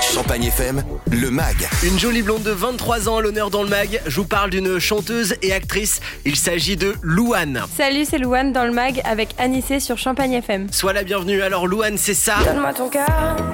Champagne FM, le MAG. Une jolie blonde de 23 ans à l'honneur dans le mag. Je vous parle d'une chanteuse et actrice. Il s'agit de Louane. Salut, c'est Louane dans le mag avec Anissé sur Champagne FM. Sois la bienvenue. Alors Louane, c'est ça. Donne-moi ton cœur,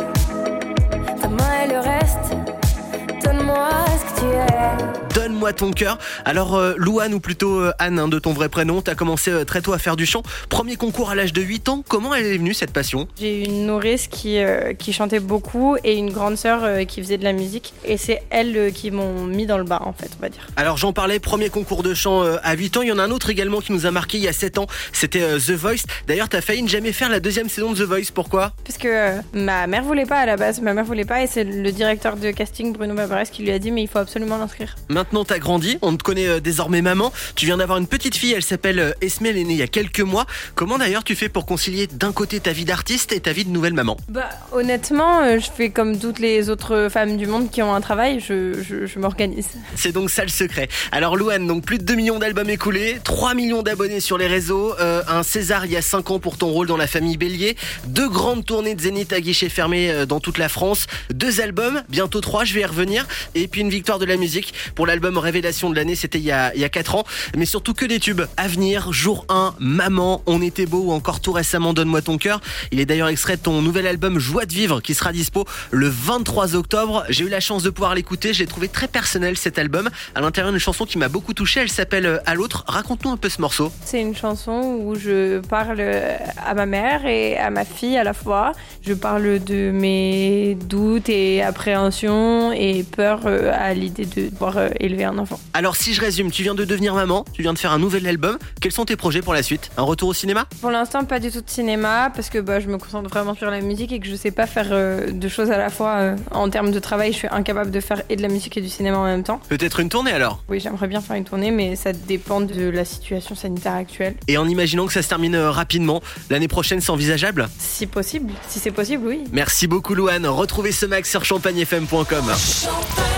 Donne-moi ton cœur. Alors euh, Louane ou plutôt euh, Anne hein, de ton vrai prénom, t'as commencé euh, très tôt à faire du chant. Premier concours à l'âge de 8 ans. Comment elle est venue cette passion? J'ai eu une nourrice qui, euh, qui chantait beaucoup et une grande sœur qui faisait de la musique. Et c'est elles qui m'ont mis dans le bas, en fait, on va dire. Alors j'en parlais, premier concours de chant à 8 ans. Il y en a un autre également qui nous a marqué il y a 7 ans. C'était The Voice. D'ailleurs, t'as failli ne jamais faire la deuxième saison de The Voice. Pourquoi? Parce que ma mère voulait pas à la base, ma mère voulait pas et c'est le directeur de casting Bruno Babarès qui lui a dit mais il faut absolument l'inscrire. Maintenant, t'as grandi, on te connaît euh, désormais maman. Tu viens d'avoir une petite fille, elle s'appelle euh, Esme, elle est née il y a quelques mois. Comment d'ailleurs tu fais pour concilier d'un côté ta vie d'artiste et ta vie de nouvelle maman? Bah honnêtement, euh, je fais comme toutes les autres femmes du monde qui ont un travail, je, je, je m'organise. C'est donc ça le secret. Alors Louane, donc plus de 2 millions d'albums écoulés, 3 millions d'abonnés sur les réseaux, euh, un César il y a 5 ans pour ton rôle dans la famille Bélier, deux grandes tournées de Zénith à guichet fermé dans toute la France, deux albums, bientôt trois, je vais y revenir, et puis une victoire de la musique pour l'album Révélation de l'année, c'était il y a, il y a 4 ans, mais surtout que des tubes. Avenir, Jour 1, Maman, On était beau ou encore tout récemment Donne-moi ton cœur. Il est d'ailleurs extrait de ton nouvel album Joie de vivre qui sera dispo le 23 octobre. J'ai eu la chance de pouvoir l'écouter, je l'ai trouvé très personnel cet album. À l'intérieur une chanson qui m'a beaucoup touché, elle s'appelle euh, À l'autre. Raconte-nous un peu ce morceau. C'est une chanson où je parle à ma mère et à ma fille à la fois. Je parle de mes doutes et appréhensions et peur euh, à l'idée de devoir euh, élever un enfant. Alors si je résume, tu viens de devenir maman, tu viens de faire un nouvel album. Quels sont tes projets pour la suite? Un retour au cinéma? Pour l'instant, pas du tout de cinéma parce que bah, je me concentre vraiment sur la musique et que je sais pas faire euh, deux choses à la fois. euh. en termes de travail, je suis incapable de faire et de la musique et du cinéma en même temps. Peut-être une tournée alors? Oui, j'aimerais bien faire une tournée, mais ça dépend de la situation sanitaire actuelle. Et en imaginant que ça se termine euh, rapidement, l'année prochaine c'est envisageable? Si possible, si c'est possible, oui. Merci beaucoup Louane, retrouvez ce max sur champagnefm.com. Champagne